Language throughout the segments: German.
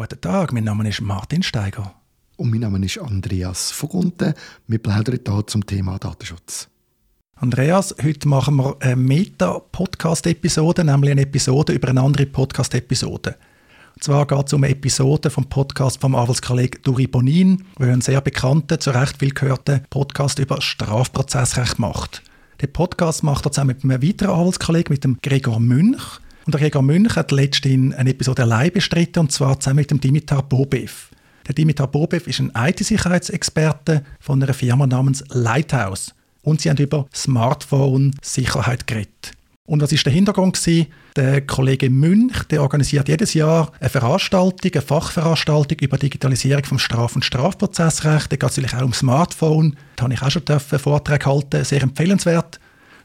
Guten Tag, mein Name ist Martin Steiger. Und mein Name ist Andreas Vogunten. Wir plaudern hier zum Thema Datenschutz. Andreas, heute machen wir eine Meta-Podcast-Episode, nämlich eine Episode über eine andere Podcast-Episode. Und zwar geht es um eine Episode vom Podcast vom Anwaltskollegen Duri Bonin, der einen sehr bekannten, zu Recht viel gehörten Podcast über Strafprozessrecht macht. Den Podcast macht er zusammen mit einem weiteren Anwaltskollegen, mit dem Gregor Münch. Und der Gregor Münch hat letztens eine Episode allein bestritten, und zwar zusammen mit dem Dimitar Bobev. Der Dimitar Bobev ist ein IT-Sicherheitsexperte von einer Firma namens Lighthouse. Und sie haben über Smartphone-Sicherheit geredet. Und was ist der Hintergrund gewesen? Der Kollege Münch, der organisiert jedes Jahr eine Veranstaltung, eine Fachveranstaltung über Digitalisierung vom Straf- und Strafprozessrecht. Da geht es natürlich auch um Smartphone. Da habe ich auch schon einen Vortrag halten, sehr empfehlenswert.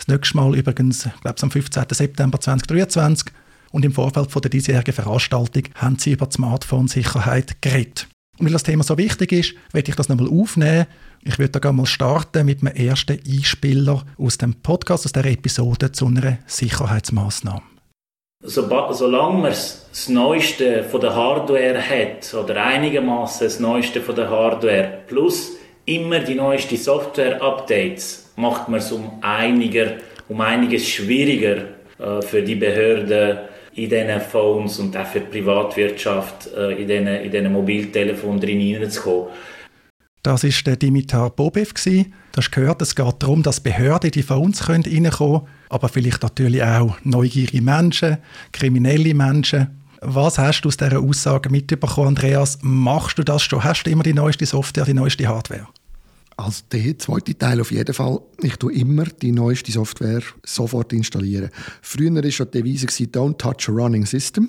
Das nächste Mal übrigens, ich glaube am 15. September 2023. Und im Vorfeld von der diesjährigen Veranstaltung haben sie über Smartphone-Sicherheit geredet. Und weil das Thema so wichtig ist, werde ich das nochmal aufnehmen ich würde da mal starten mit einem ersten Einspieler aus dem Podcast, aus der Episode zu einer Sicherheitsmaßnahme. So, solange man das Neueste von der Hardware hat oder einigermaßen das Neueste von der Hardware plus immer die neueste Software-Updates, macht man es um, einiger, um einiges schwieriger äh, für die Behörden in diesen Phones und auch für die Privatwirtschaft äh, in diesen, in diesen Mobiltelefonen drin hineinzukommen. Das war der Dimitar Bobev. Du hast gehört, es geht darum, dass Behörden die uns reinkommen können, aber vielleicht natürlich auch neugierige Menschen, kriminelle Menschen. Was hast du aus dieser Aussage mitbekommen, Andreas? Machst du das schon? Hast du immer die neueste Software, die neueste Hardware? Also der zweite Teil auf jeden Fall. Ich tue immer die neueste Software sofort installieren. Früher war die Devise «Don't touch a running system».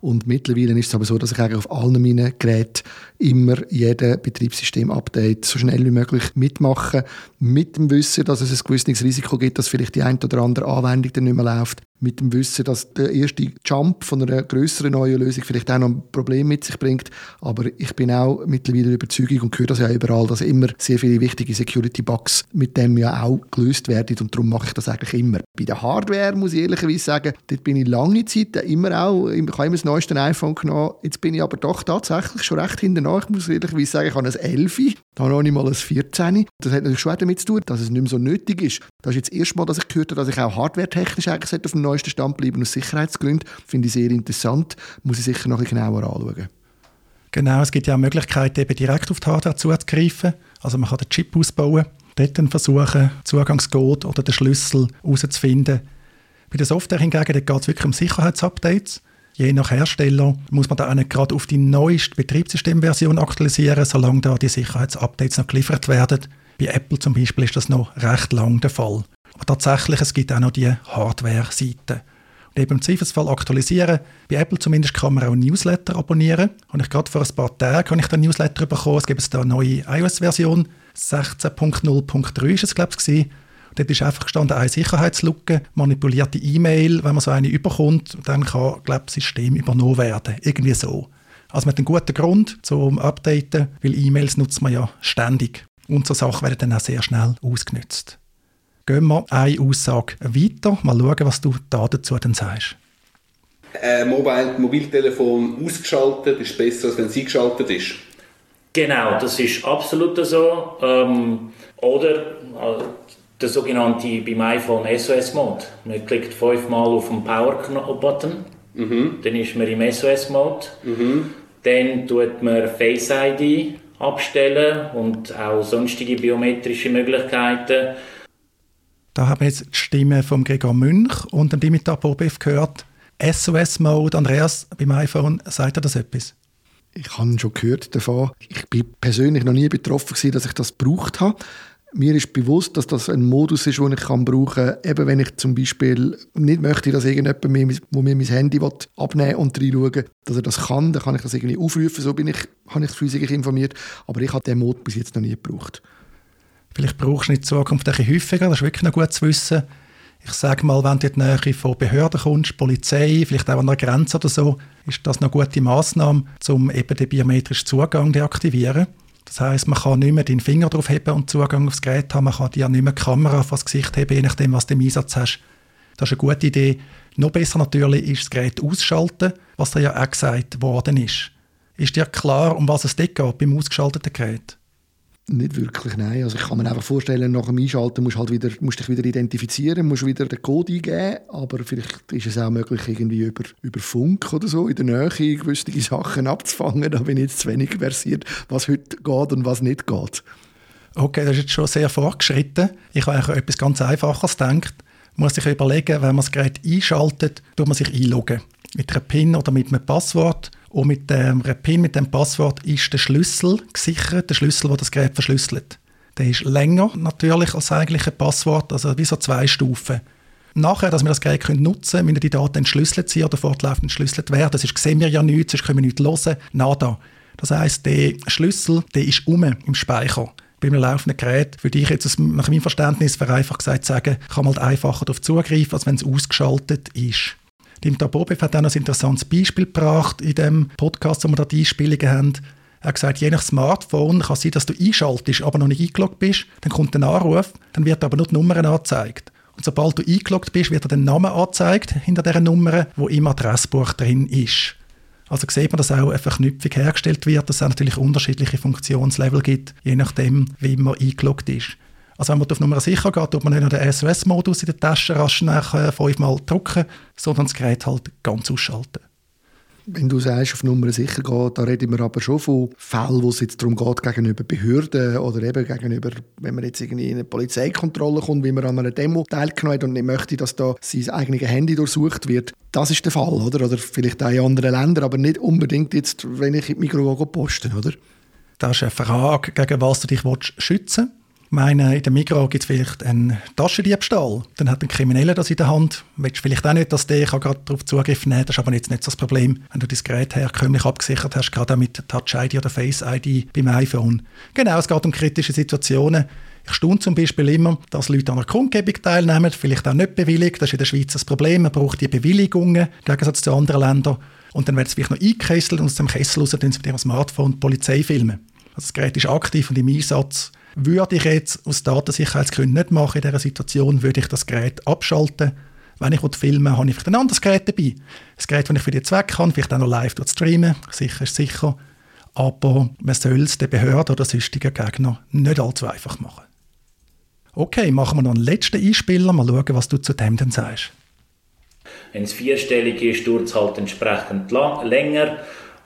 Und mittlerweile ist es aber so, dass ich eigentlich auf allen meinen Geräten immer jeden Betriebssystem-Update so schnell wie möglich mitmache. Mit dem Wissen, dass es ein gewisses Risiko gibt, dass vielleicht die ein oder andere Anwendung dann nicht mehr läuft mit dem Wissen, dass der erste Jump von einer größeren neuen Lösung vielleicht auch noch ein Problem mit sich bringt. Aber ich bin auch mittlerweile der Überzeugung und höre das ja überall, dass immer sehr viele wichtige Security-Bugs mit dem ja auch gelöst werden und darum mache ich das eigentlich immer. Bei der Hardware muss ich ehrlicherweise sagen, dort bin ich lange Zeit immer auch, ich habe immer das neueste iPhone genommen, jetzt bin ich aber doch tatsächlich schon recht hinterher. Ich muss ehrlicherweise sagen, ich habe ein 11, da habe ich mal ein 14. Das hat natürlich schon damit zu tun, dass es nicht mehr so nötig ist. Das ist jetzt das erste Mal, dass ich gehört habe, dass ich auch hardware-technisch eigentlich auf dem neuesten Stand bleiben aus Sicherheitsgründen. Finde ich sehr interessant. Muss ich sicher noch ein genauer anschauen. Genau, es gibt ja auch Möglichkeiten, eben direkt auf die Hardware zuzugreifen. Also man kann den Chip ausbauen, dort dann versuchen, Zugangscode oder den Schlüssel herauszufinden. Bei der Software hingegen geht es wirklich um Sicherheitsupdates. Je nach Hersteller muss man da auch nicht gerade auf die neueste Betriebssystemversion aktualisieren, solange da die Sicherheitsupdates noch geliefert werden. Bei Apple zum Beispiel ist das noch recht lang der Fall. Aber tatsächlich, es gibt auch noch die Hardware-Seite. Und eben im Zweifelsfall aktualisieren. Bei Apple zumindest kann man auch Newsletter abonnieren. Und ich gerade vor ein paar Tagen habe ich den Newsletter bekommen. Es gibt da eine neue iOS-Version. 16.0.3 ist es, glaube ich, Dort ist einfach gestanden, eine Sicherheitslücke, manipulierte E-Mail, wenn man so eine überkommt, dann kann, glaube das System übernommen werden. Irgendwie so. Also mit einem guten Grund zum Updaten, weil E-Mails nutzt man ja ständig. Und so Sachen werden dann auch sehr schnell ausgenutzt. Gehen wir eine Aussage weiter, mal schauen, was du da dazu dann sagst. Ein Mobile Mobiltelefon ausgeschaltet ist besser, als wenn es eingeschaltet ist. Genau, das ist absolut so. Ähm, oder äh, der sogenannte beim iPhone SOS-Mode. Man klickt fünfmal auf den Power-Button, mhm. dann ist man im SOS-Mode. Mhm. Dann tut man Face ID abstellen und auch sonstige biometrische Möglichkeiten. Da haben wir jetzt die Stimme von Gregor Münch und dem Dimitar Bobev gehört. SOS-Mode, Andreas, beim iPhone, sagt er das etwas? Ich habe schon gehört davon. Ich bin persönlich noch nie betroffen gewesen, dass ich das gebraucht habe. Mir ist bewusst, dass das ein Modus ist, den ich brauchen kann, eben wenn ich zum Beispiel nicht möchte, dass irgendjemand mir, wo mir mein Handy abnehmen und reinschauen dass er das kann, dann kann ich das irgendwie aufrufen, so bin ich, habe ich physisch informiert, aber ich habe diesen Modus bis jetzt noch nie gebraucht. Vielleicht brauchst du in Zukunft ein häufiger, das ist wirklich noch gut zu wissen. Ich sage mal, wenn du in die Nähe von Behörden kommst, Polizei, vielleicht auch an der Grenze oder so, ist das eine gute Maßnahme, um eben den biometrischen Zugang zu deaktivieren. Das heißt, man kann nicht mehr den Finger drauf heben und Zugang aufs Gerät haben. Man kann dir nicht mehr die Kamera auf das Gesicht heben, je nachdem, was du im Einsatz hast. Das ist eine gute Idee. Noch besser natürlich ist das Gerät ausschalten, was da ja auch gesagt worden ist. Ist dir klar, um was es dort geht beim ausgeschalteten Gerät? Nicht wirklich, nein. Also ich kann mir einfach vorstellen, nach dem Einschalten musst du halt wieder, musst dich wieder identifizieren, musst wieder den Code eingeben, aber vielleicht ist es auch möglich, irgendwie über, über Funk oder so in der Nähe gewisse Sachen abzufangen. Da bin ich jetzt zu wenig versiert, was heute geht und was nicht geht. Okay, das ist jetzt schon sehr fortgeschritten. Ich habe eigentlich etwas ganz Einfaches gedacht. Man muss sich überlegen, wenn man das Gerät einschaltet, tut man sich einloggen. Mit einer PIN oder mit einem Passwort. Und mit dem PIN, mit dem Passwort, ist der Schlüssel gesichert, der Schlüssel, der das Gerät verschlüsselt. Der ist länger natürlich als eigentlich ein Passwort, also wie so zwei Stufen. Nachher, dass wir das Gerät nutzen können, müssen die Daten entschlüsselt sein oder fortlaufend entschlüsselt werden. Das ist, sehen wir ja nichts, sonst können wir nichts hören. Nada. Das heisst, der Schlüssel der ist um im Speicher bei einem laufenden Gerät würde ich jetzt nach meinem Verständnis vereinfacht gesagt sagen, kann man halt einfacher darauf zugreifen, als wenn es ausgeschaltet ist. Dieter Bobev hat auch ein interessantes Beispiel gebracht in dem Podcast, wo wir da die Einspielungen haben. Er hat gesagt, je nach Smartphone kann es sein, dass du einschaltest, aber noch nicht eingeloggt bist. Dann kommt ein Anruf, dann wird aber nur die Nummer angezeigt. Und sobald du eingeloggt bist, wird dir der Name angezeigt hinter dieser Nummer, wo im Adressbuch drin ist. Also sieht man, dass auch eine Verknüpfung hergestellt wird, dass es natürlich unterschiedliche Funktionslevel gibt, je nachdem, wie man eingeloggt ist. Also wenn man auf Nummer sicher geht, tut man nicht nur den SOS-Modus in der Tasche rasch nach äh, fünfmal drücken, sondern das Gerät halt ganz ausschalten. Wenn du sagst, auf Nummer sicher geht, da reden wir aber schon von Fällen, wo es jetzt darum geht, gegenüber Behörden oder eben gegenüber, wenn man jetzt irgendwie in eine Polizeikontrolle kommt, wie man an einer Demo teilgenommen hat und nicht möchte, dass da sein eigenes Handy durchsucht wird. Das ist der Fall, oder? Oder vielleicht auch in anderen Ländern, aber nicht unbedingt jetzt, wenn ich in die Mikro posten, oder? Das ist eine Frage, gegen was du dich schützen willst meine, in der Migros gibt es vielleicht einen Taschendiebstahl. Dann hat ein Krimineller das in der Hand. Willst vielleicht auch nicht, dass der gerade darauf Zugriff nehmen kann. Das ist aber jetzt nicht das Problem, wenn du dein Gerät herkömmlich abgesichert hast, gerade auch mit Touch ID oder Face ID beim iPhone. Genau, es geht um kritische Situationen. Ich staune zum Beispiel immer, dass Leute an einer Kundgebung teilnehmen, vielleicht auch nicht bewilligt. Das ist in der Schweiz das Problem. Man braucht die Bewilligungen, im Gegensatz zu anderen Ländern. Und dann wird es vielleicht noch eingekesselt und aus dem Kessel raus tun sie mit ihrem Smartphone die Polizei filmen. Also das Gerät ist aktiv und im Einsatz würde ich jetzt aus Datensicherheitsgründen nicht machen in dieser Situation, würde ich das Gerät abschalten. Wenn ich filmen will, habe ich vielleicht ein anderes Gerät dabei. Das Gerät, das ich für den Zweck kann, vielleicht auch noch live streamen. Sicher ist sicher. Aber man soll es den Behörden oder sonstigen Gegnern nicht allzu einfach machen. Okay, machen wir noch einen letzten Einspieler. Mal schauen, was du zu dem dann sagst. Wenn es vierstellig ist, dauert es halt entsprechend lang, länger.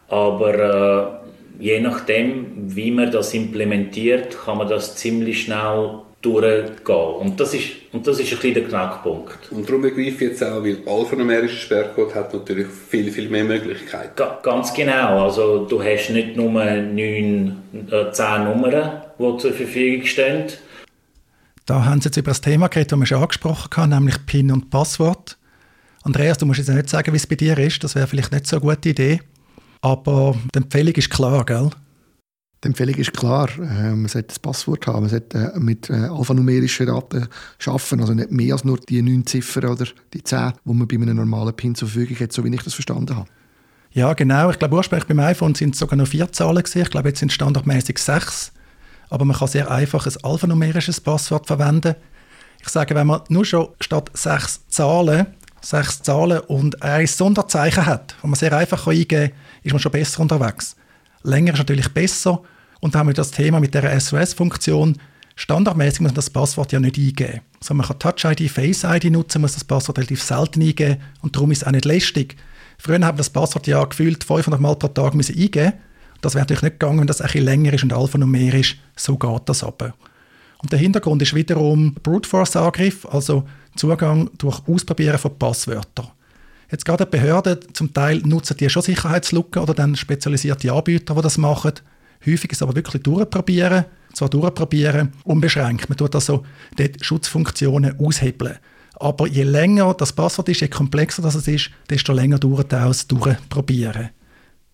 Aber äh, je nachdem, wie man das implementiert, kann man das ziemlich schnell durchgehen. Und das ist, und das ist ein bisschen der Knackpunkt. Und darum begreife ich jetzt auch, weil alphanumerischer Sperrcode hat natürlich viel, viel mehr Möglichkeiten. Ga ganz genau. Also du hast nicht nur neun, äh, zehn Nummern, die zur Verfügung stehen. Da haben Sie jetzt über das Thema geredet, das wir schon angesprochen haben, nämlich PIN und Passwort. Andreas, du musst jetzt nicht sagen, wie es bei dir ist. Das wäre vielleicht nicht so eine gute Idee. Aber die Empfehlung ist klar, gell? Die Empfehlung ist klar. Äh, man sollte das Passwort haben. Man sollte äh, mit äh, alphanumerischen Daten arbeiten. Also nicht mehr als nur die neun Ziffern oder die zehn, die man bei einem normalen PIN zur Verfügung hat, so wie ich das verstanden habe. Ja, genau. Ich glaube, ursprünglich beim iPhone sind es sogar noch vier Zahlen gewesen. Ich glaube, jetzt sind es standardmäßig sechs. Aber man kann sehr einfach ein alphanumerisches Passwort verwenden. Ich sage, wenn man nur schon statt sechs Zahlen sechs Zahlen und ein Sonderzeichen hat, wo man sehr einfach eingeben kann, ist man schon besser unterwegs. Länger ist natürlich besser und dann haben wir das Thema mit der SOS-Funktion. Standardmäßig muss man das Passwort ja nicht eingeben. Also man kann Touch ID, Face ID nutzen, muss das Passwort relativ selten eingeben und darum ist es auch nicht lästig. Früher haben wir das Passwort ja gefühlt 500 Mal pro Tag müssen eingeben. Das wäre natürlich nicht gegangen, wenn das ein bisschen länger ist und alphanumerisch. So geht das aber. Und der Hintergrund ist wiederum Brute Force Angriff, also Zugang durch Ausprobieren von Passwörtern. Jetzt gerade Behörden, zum Teil nutzen die schon Sicherheitslücken oder dann spezialisierte Anbieter, die das machen. Häufig ist aber wirklich durchprobieren, zwar durchprobieren, unbeschränkt. Man tut also dort Schutzfunktionen aushebeln. Aber je länger das Passwort ist, je komplexer das ist, desto länger dauert es durchprobieren.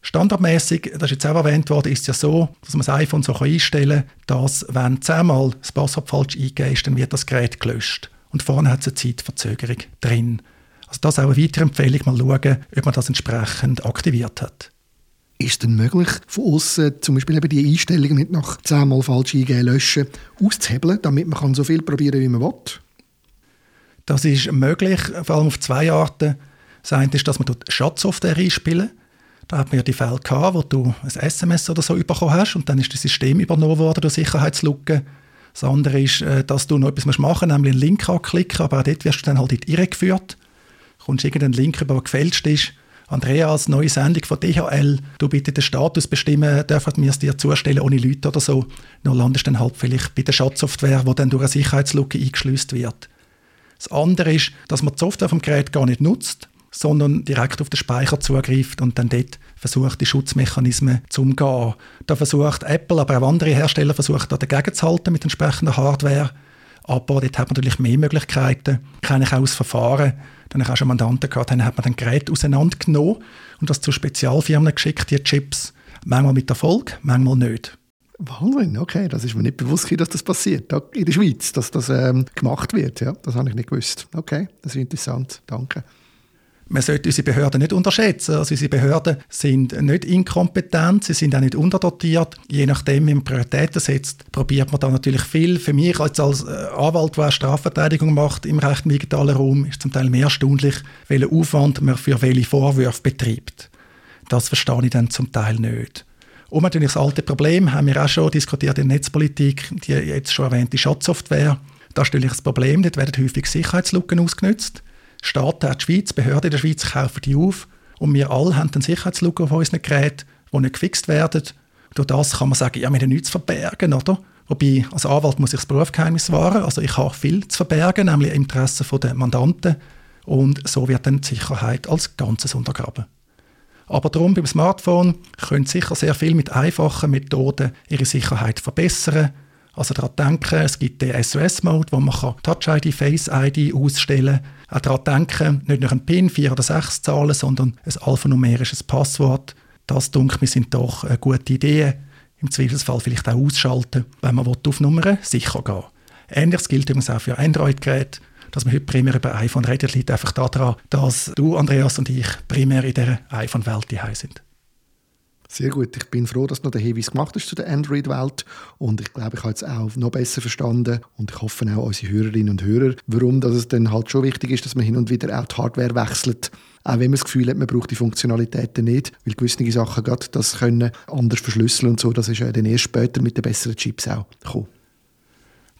Standardmäßig, das ist jetzt auch erwähnt worden, ist es ja so, dass man das iPhone so einstellen kann, dass wenn zehnmal das Passwort falsch eingegeben ist, dann wird das Gerät gelöscht. Und vorne hat es eine Zeitverzögerung drin. Also das ist auch eine weitere Empfehlung, mal schauen, ob man das entsprechend aktiviert hat. Ist es denn möglich, von außen zum Beispiel eben die Einstellungen nicht nach zehnmal falsch eingeben, löschen, auszuhebeln, damit man kann so viel probieren wie man will? Das ist möglich, vor allem auf zwei Arten. Das eine ist, dass man Schadsoftware einspielen Da hat man ja die Fälle gehabt, wo du ein SMS oder so bekommen hast und dann ist das System übernommen worden durch Sicherheitslücken. Das andere ist, äh, dass du noch etwas machen musst, nämlich einen Link anklicken, aber auch dort wirst du dann halt in die Irre geführt. Du kommst irgendeinen Link über, der gefälscht ist. Andreas, neue Sendung von DHL, du bitte den Status bestimmen, dürfen wir es dir zustellen ohne Leute oder so. Dann landest du dann halt vielleicht bei der Schatzsoftware, die dann durch eine Sicherheitslücke eingeschlüsst wird. Das andere ist, dass man die Software vom Gerät gar nicht nutzt, sondern direkt auf den Speicher zugreift und dann dort versucht, die Schutzmechanismen zu umgehen. Da versucht Apple, aber auch andere Hersteller versuchen da dagegen zu halten mit entsprechender Hardware. Aber dort hat man natürlich mehr Möglichkeiten. Kenne ich auch aus Verfahren. Dann habe ich auch schon Mandanten gehabt, dann hat man dann Gerät auseinandergenommen und das zu Spezialfirmen geschickt, die Chips. Manchmal mit Erfolg, manchmal nicht. Wahnsinn, okay, das ist mir nicht bewusst, dass das passiert, in der Schweiz, dass das ähm, gemacht wird. Ja, das habe ich nicht gewusst. Okay, das ist interessant, danke man sollte unsere Behörden nicht unterschätzen. Also unsere Behörden sind nicht inkompetent, sie sind auch nicht unterdotiert. Je nachdem, wie man Prioritäten setzt, probiert man da natürlich viel. Für mich als, als äh, Anwalt, der Strafverteidigung macht im rechten digitalen Raum, ist zum Teil mehr erstaunlich, welchen Aufwand man für welche Vorwürfe betreibt. Das verstehe ich dann zum Teil nicht. Und natürlich das alte Problem, haben wir auch schon diskutiert in der Netzpolitik, die jetzt schon erwähnte Schatzsoftware. Da ist natürlich das Problem, dort werden häufig Sicherheitslücken ausgenutzt. Staaten, auch die Schweiz, Behörden in der Schweiz kaufen die auf und wir alle haben einen Sicherheitslücke auf unseren Geräten, die nicht gefixt werden. Durch das kann man sagen, ja, wir haben nichts zu verbergen, oder? Wobei, als Anwalt muss ich das Berufsgeheimnis wahren. Also ich habe viel zu verbergen, nämlich im Interesse der Mandanten. Und so wird dann die Sicherheit als Ganzes untergraben. Aber darum beim Smartphone können sicher sehr viel mit einfachen Methoden ihre Sicherheit verbessern. Also daran denken, es gibt den SOS-Mode, wo man Touch-ID, Face-ID ausstellen kann. Auch daran denken, nicht nur ein PIN, vier oder sechs Zahlen, sondern ein alphanumerisches Passwort. Das, denke ich, sind doch gute Idee. Im Zweifelsfall vielleicht auch ausschalten, wenn man auf Nummern sicher gehen will. Ähnliches gilt übrigens auch für Android-Geräte. Dass wir heute primär über iPhone reden, liegt einfach daran, dass du, Andreas und ich primär in dieser iPhone-Welt sind. Sehr gut. Ich bin froh, dass du noch den Hinweis gemacht hast zu der Android-Welt. Und ich glaube, ich habe es auch noch besser verstanden. Und ich hoffe auch unsere Hörerinnen und Hörer, warum dass es dann halt schon wichtig ist, dass man hin und wieder auch die Hardware wechselt. Auch wenn man das Gefühl hat, man braucht die Funktionalitäten nicht. Weil gewisse Sachen gerade das können anders verschlüsseln und so. Das ist ja dann erst später mit den besseren Chips auch gekommen.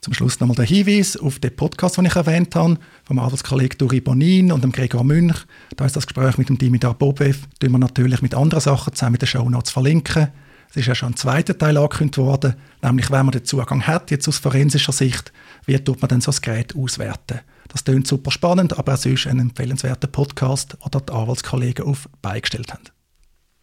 Zum Schluss nochmal der Hinweis auf den Podcast, den ich erwähnt habe, vom Arbeitskollegen Duri Bonin und dem Gregor Münch. Da ist das Gespräch mit dem Dimitar Bobev, den wir natürlich mit anderen Sachen zusammen mit den Shownotes verlinken. Es ist ja schon ein zweiter Teil angekündigt worden, nämlich wenn man den Zugang hat, jetzt aus forensischer Sicht, wie tut man denn so das Gerät auswerten. Das klingt super spannend, aber auch sonst ein empfehlenswerter Podcast, oder die Anwaltskollegen auf beigestellt haben.